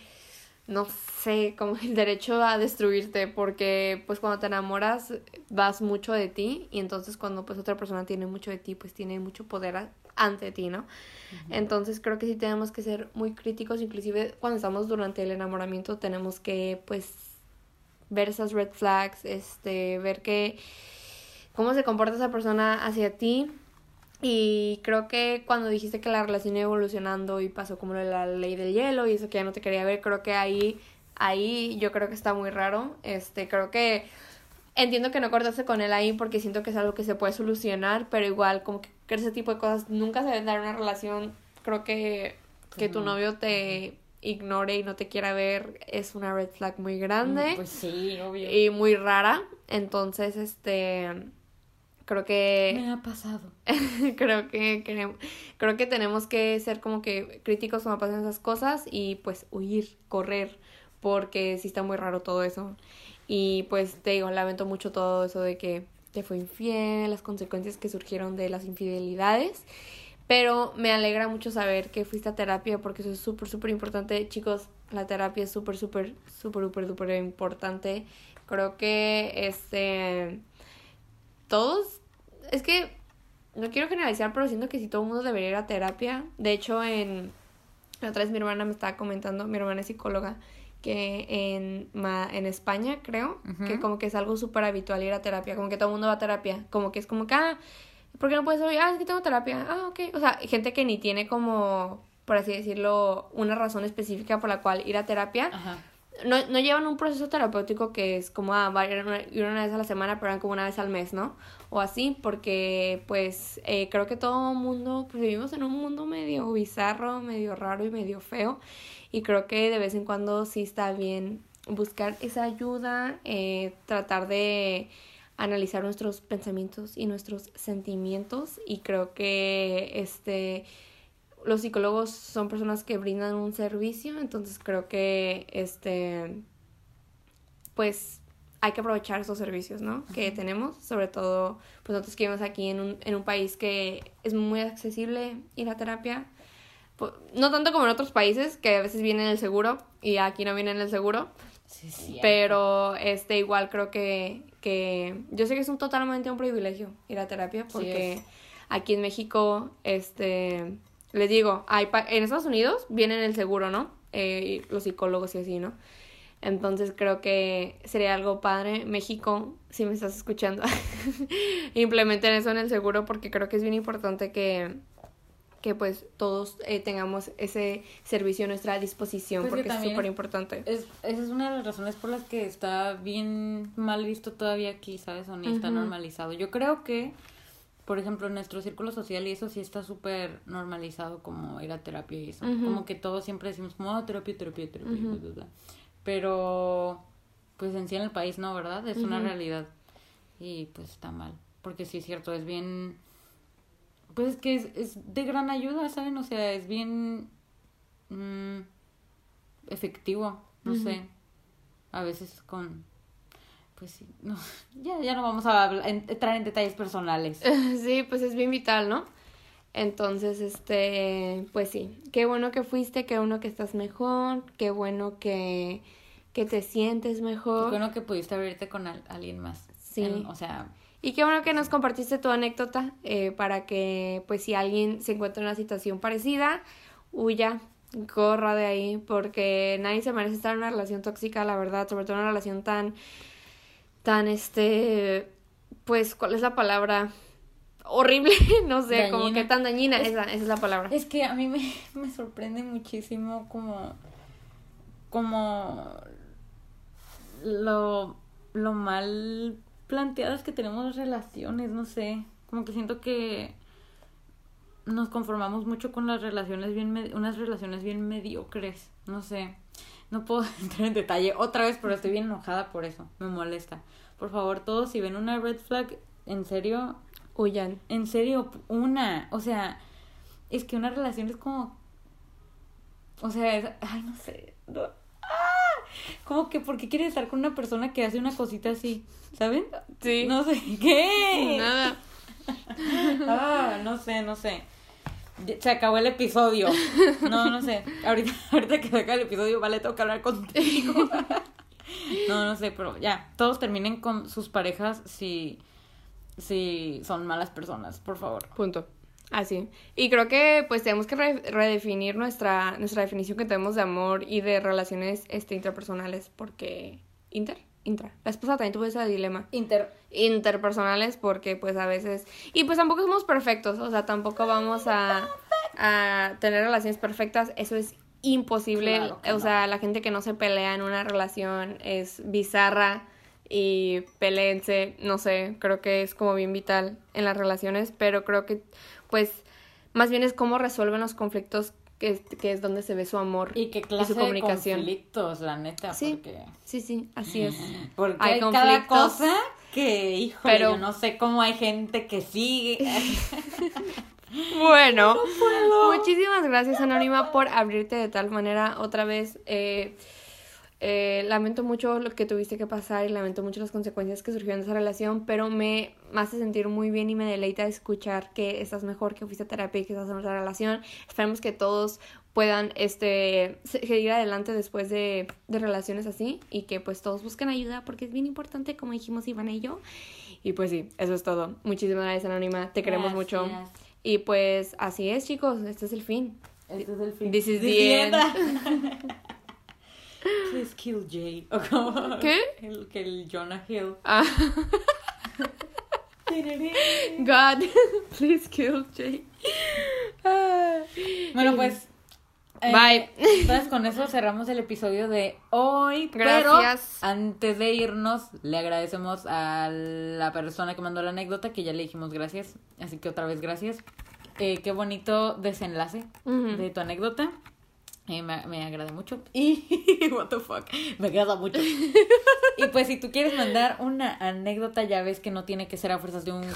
Speaker 1: no sé, como el derecho a destruirte, porque pues cuando te enamoras vas mucho de ti y entonces cuando pues otra persona tiene mucho de ti, pues tiene mucho poder ante ti, ¿no? Entonces creo que sí tenemos que ser muy críticos, inclusive cuando estamos durante el enamoramiento tenemos que pues ver esas red flags, este, ver que cómo se comporta esa persona hacia ti y creo que cuando dijiste que la relación iba evolucionando y pasó como la ley del hielo y eso que ya no te quería ver, creo que ahí, ahí yo creo que está muy raro. Este, creo que entiendo que no cortaste con él ahí porque siento que es algo que se puede solucionar, pero igual como que ese tipo de cosas nunca se deben dar en una relación. Creo que, que tu novio te ignore y no te quiera ver es una red flag muy grande.
Speaker 2: Mm, pues sí, obvio.
Speaker 1: Y muy rara. Entonces, este creo que...
Speaker 2: Me ha pasado.
Speaker 1: creo que queremos, creo que tenemos que ser como que críticos cuando pasan esas cosas y pues huir, correr, porque sí está muy raro todo eso. Y pues te digo, lamento mucho todo eso de que te fue infiel, las consecuencias que surgieron de las infidelidades. Pero me alegra mucho saber que fuiste a terapia porque eso es súper, súper importante. Chicos, la terapia es súper, súper, súper, súper, súper importante. Creo que este todos, es que no quiero generalizar, pero siento que si todo el mundo debería ir a terapia. De hecho, en la otra vez mi hermana me estaba comentando, mi hermana es psicóloga, que en, en España, creo, que como que es algo súper habitual ir a terapia, como que todo el mundo va a terapia, como que es como que, ah, ¿por qué no puedes oír? Ah, es que tengo terapia, ah, ok. O sea, gente que ni tiene como, por así decirlo, una razón específica por la cual ir a terapia. Ajá no, no llevan un proceso terapéutico que es como, ah, ir una vez a la semana, pero van como una vez al mes, ¿no? O así, porque pues eh, creo que todo mundo, pues vivimos en un mundo medio bizarro, medio raro y medio feo. Y creo que de vez en cuando sí está bien buscar esa ayuda, eh, tratar de analizar nuestros pensamientos y nuestros sentimientos. Y creo que este los psicólogos son personas que brindan un servicio, entonces creo que este pues hay que aprovechar esos servicios, ¿no? Que tenemos, sobre todo pues nosotros que vivimos aquí en un, en un país que es muy accesible ir a terapia. No tanto como en otros países, que a veces viene el seguro y aquí no viene el seguro. Sí, sí, pero este igual creo que, que yo sé que es un totalmente un privilegio ir a terapia porque aquí en México este les digo, hay en Estados Unidos vienen el seguro, ¿no? Eh, los psicólogos y así, ¿no? Entonces creo que sería algo padre. México, si me estás escuchando, implementen eso en el seguro porque creo que es bien importante que, que pues todos eh, tengamos ese servicio a nuestra disposición pues porque es súper importante.
Speaker 2: Es, esa es una de las razones por las que está bien mal visto todavía aquí, ¿sabes? O ni está normalizado. Yo creo que por ejemplo, en nuestro círculo social y eso sí está súper normalizado como ir a terapia y eso. Como que todos siempre decimos como, oh, terapia, terapia, terapia, Pero, pues en sí en el país no, ¿verdad? Es una realidad. Y pues está mal. Porque sí es cierto, es bien... Pues es que es, de gran ayuda, ¿saben? O sea, es bien... Mm, efectivo, no sé. A veces con pues sí, no, ya, ya no vamos a entrar en detalles personales.
Speaker 1: Sí, pues es bien vital, ¿no? Entonces, este, pues sí, qué bueno que fuiste, qué bueno que estás mejor, qué bueno que, que te sientes mejor.
Speaker 2: Qué bueno que pudiste abrirte con alguien más. Sí. o sea...
Speaker 1: Y qué bueno que nos compartiste tu anécdota eh, para que, pues si alguien se encuentra en una situación parecida, huya, corra de ahí, porque nadie se merece estar en una relación tóxica, la verdad, sobre todo en una relación tan tan este, pues, ¿cuál es la palabra? Horrible, no sé, como que tan dañina, esa, esa, es la palabra.
Speaker 2: Es que a mí me, me sorprende muchísimo como, como lo, lo mal planteadas que tenemos relaciones, no sé, como que siento que nos conformamos mucho con las relaciones bien, unas relaciones bien mediocres, no sé. No puedo entrar en detalle otra vez, pero estoy bien enojada por eso. Me molesta. Por favor, todos, si ven una red flag, en serio.
Speaker 1: Huyan.
Speaker 2: En serio, una. O sea, es que una relación es como. O sea, es, ay, no sé. ¡Ah! Como que porque quieres estar con una persona que hace una cosita así, ¿saben? Sí. No sé. ¿Qué? Nada. ah, no sé, no sé. Se acabó el episodio. No, no sé. Ahorita, ahorita que se acabe el episodio, vale, tengo que hablar contigo. No, no sé, pero ya, todos terminen con sus parejas si, si son malas personas, por favor.
Speaker 1: Punto. Así. Y creo que pues tenemos que redefinir nuestra, nuestra definición que tenemos de amor y de relaciones este, interpersonales, porque... ¿Inter? Intra. La esposa también tuvo ese dilema.
Speaker 2: Inter.
Speaker 1: Interpersonales, porque pues a veces... Y pues tampoco somos perfectos, o sea, tampoco vamos a, a tener relaciones perfectas, eso es imposible. o sea, la gente que no se pelea en una relación es bizarra y peleense, no sé, creo que es como bien vital en las relaciones, pero creo que pues más bien es cómo resuelven los conflictos que es, que es donde se ve su amor
Speaker 2: y clase su comunicación. de conflictos, la neta,
Speaker 1: sí, sí, sí, así es.
Speaker 2: Porque hay, cada cosa que, hijo, Pero... yo no sé cómo hay gente que sigue.
Speaker 1: bueno, muchísimas gracias Anónima por abrirte de tal manera otra vez. Eh, eh, lamento mucho lo que tuviste que pasar y lamento mucho las consecuencias que surgieron de esa relación, pero me, hace sentir muy bien y me deleita escuchar que estás mejor, que fuiste a terapia y que estás en otra relación. Esperemos que todos puedan este, seguir adelante después de, de, relaciones así y que pues todos busquen ayuda porque es bien importante, como dijimos Iván y yo. Y pues sí, eso es todo. Muchísimas gracias, Anónima. Te queremos mucho. Y pues así es, chicos. Este es el fin.
Speaker 2: Este es el fin.
Speaker 1: This is the end.
Speaker 2: Please kill Jay.
Speaker 1: ¿Qué?
Speaker 2: El, que el Jonah Hill.
Speaker 1: Ah. God, please kill Jay.
Speaker 2: Bueno, pues.
Speaker 1: Eh, Bye.
Speaker 2: Entonces, con eso cerramos el episodio de hoy. Gracias. Pero antes de irnos, le agradecemos a la persona que mandó la anécdota, que ya le dijimos gracias. Así que otra vez gracias. Eh, qué bonito desenlace de tu anécdota. Eh, me, me, agrada mucho. Y, what the fuck, me agrada mucho. y pues si tú quieres mandar una anécdota, ya ves que no tiene que ser a fuerzas de un...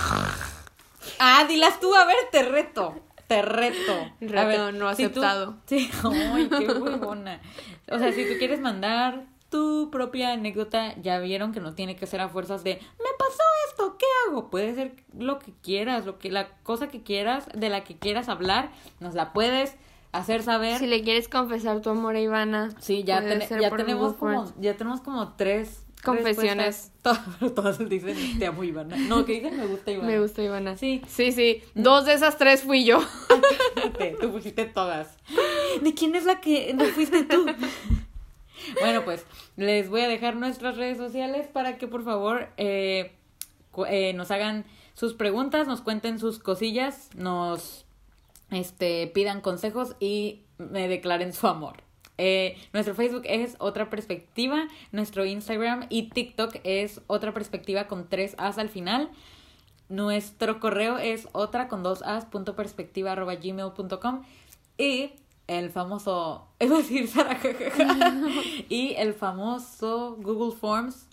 Speaker 2: Ah, dilas tú, a ver, te reto. Te reto.
Speaker 1: Reto no aceptado.
Speaker 2: Sí, ay, qué huevona. O sea, si tú quieres mandar tu propia anécdota, ya vieron que no tiene que ser a fuerzas de me pasó esto, ¿qué hago? Puede ser lo que quieras, lo que la cosa que quieras, de la que quieras hablar, nos la puedes hacer saber.
Speaker 1: Si le quieres confesar tu amor a Ivana.
Speaker 2: Sí, ya, ya tenemos como ya tenemos como tres
Speaker 1: confesiones.
Speaker 2: Todas, todas dicen te amo Ivana. No, que dicen me gusta Ivana.
Speaker 1: Me gusta Ivana. Sí. Sí, sí. Dos de esas tres fui yo.
Speaker 2: tú pusiste todas. ¿De quién es la que no fuiste tú? bueno, pues les voy a dejar nuestras redes sociales para que por favor eh, eh, nos hagan sus preguntas, nos cuenten sus cosillas, nos este, pidan consejos y me declaren su amor. Eh, nuestro Facebook es otra perspectiva, nuestro Instagram y TikTok es otra perspectiva con tres As al final. Nuestro correo es otra con dos As punto perspectiva arroba gmail.com y el famoso, es decir, y el famoso Google Forms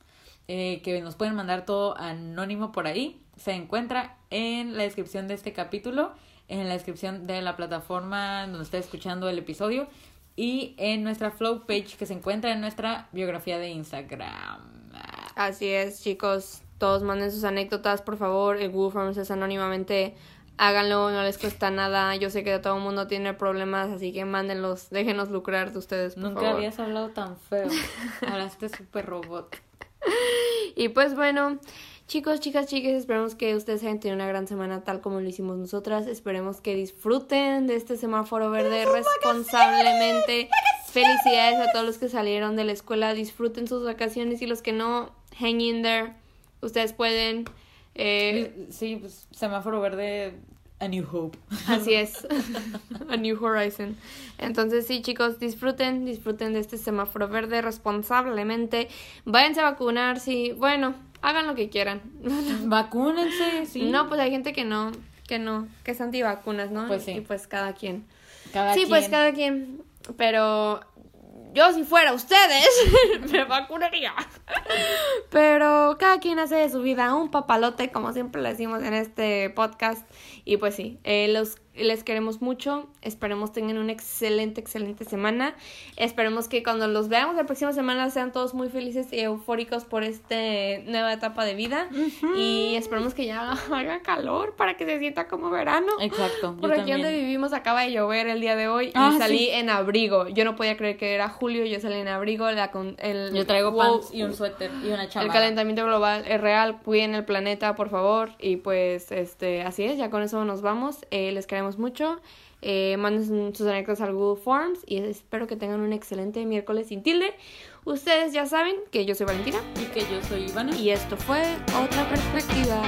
Speaker 2: eh, que nos pueden mandar todo anónimo por ahí se encuentra en la descripción de este capítulo en la descripción de la plataforma donde esté escuchando el episodio y en nuestra flow page que se encuentra en nuestra biografía de Instagram.
Speaker 1: Así es, chicos. Todos manden sus anécdotas, por favor. El Google Forms es anónimamente. Háganlo, no les cuesta nada. Yo sé que todo el mundo tiene problemas, así que mándenlos. Déjenos lucrar de ustedes, por
Speaker 2: Nunca habías hablado tan feo. Hablaste súper robot.
Speaker 1: y pues bueno, Chicos, chicas, chicas, esperemos que ustedes hayan tenido una gran semana tal como lo hicimos nosotras. Esperemos que disfruten de este semáforo verde responsablemente. Felicidades a todos los que salieron de la escuela. Disfruten sus vacaciones y los que no, hang in there. Ustedes pueden.
Speaker 2: Eh, sí, pues semáforo verde a New Hope.
Speaker 1: Así es. A New Horizon. Entonces, sí, chicos, disfruten, disfruten de este semáforo verde responsablemente. Váyanse a vacunar, sí. Bueno, hagan lo que quieran.
Speaker 2: Vacúnense, sí.
Speaker 1: No, pues hay gente que no, que no, que es antivacunas, ¿no?
Speaker 2: Pues sí.
Speaker 1: Y pues cada quien.
Speaker 2: Cada
Speaker 1: sí, pues cada quien. Pero yo si fuera ustedes, me vacunaría. Pero cada quien hace de su vida un papalote, como siempre le decimos en este podcast. Y pues sí, eh, los les queremos mucho. Esperemos tengan una excelente, excelente semana. Esperemos que cuando los veamos la próxima semana sean todos muy felices y eufóricos por esta nueva etapa de vida. Y esperemos que ya haga calor para que se sienta como verano.
Speaker 2: Exacto.
Speaker 1: Por aquí donde vivimos acaba de llover el día de hoy y ah, salí en abrigo. Yo no podía creer que era julio, yo salí en abrigo. La con, el,
Speaker 2: yo traigo pants y un suéter y una chamarra.
Speaker 1: El calentamiento global es real. Cuiden el planeta, por favor. Y pues este así es, ya con eso nos vamos. Eh, les queremos mucho. Eh, manden sus anécdotas al Google Forms y espero que tengan un excelente miércoles sin tilde. Ustedes ya saben que yo soy Valentina
Speaker 2: y que yo soy Ivana
Speaker 1: y esto fue Otra Perspectiva.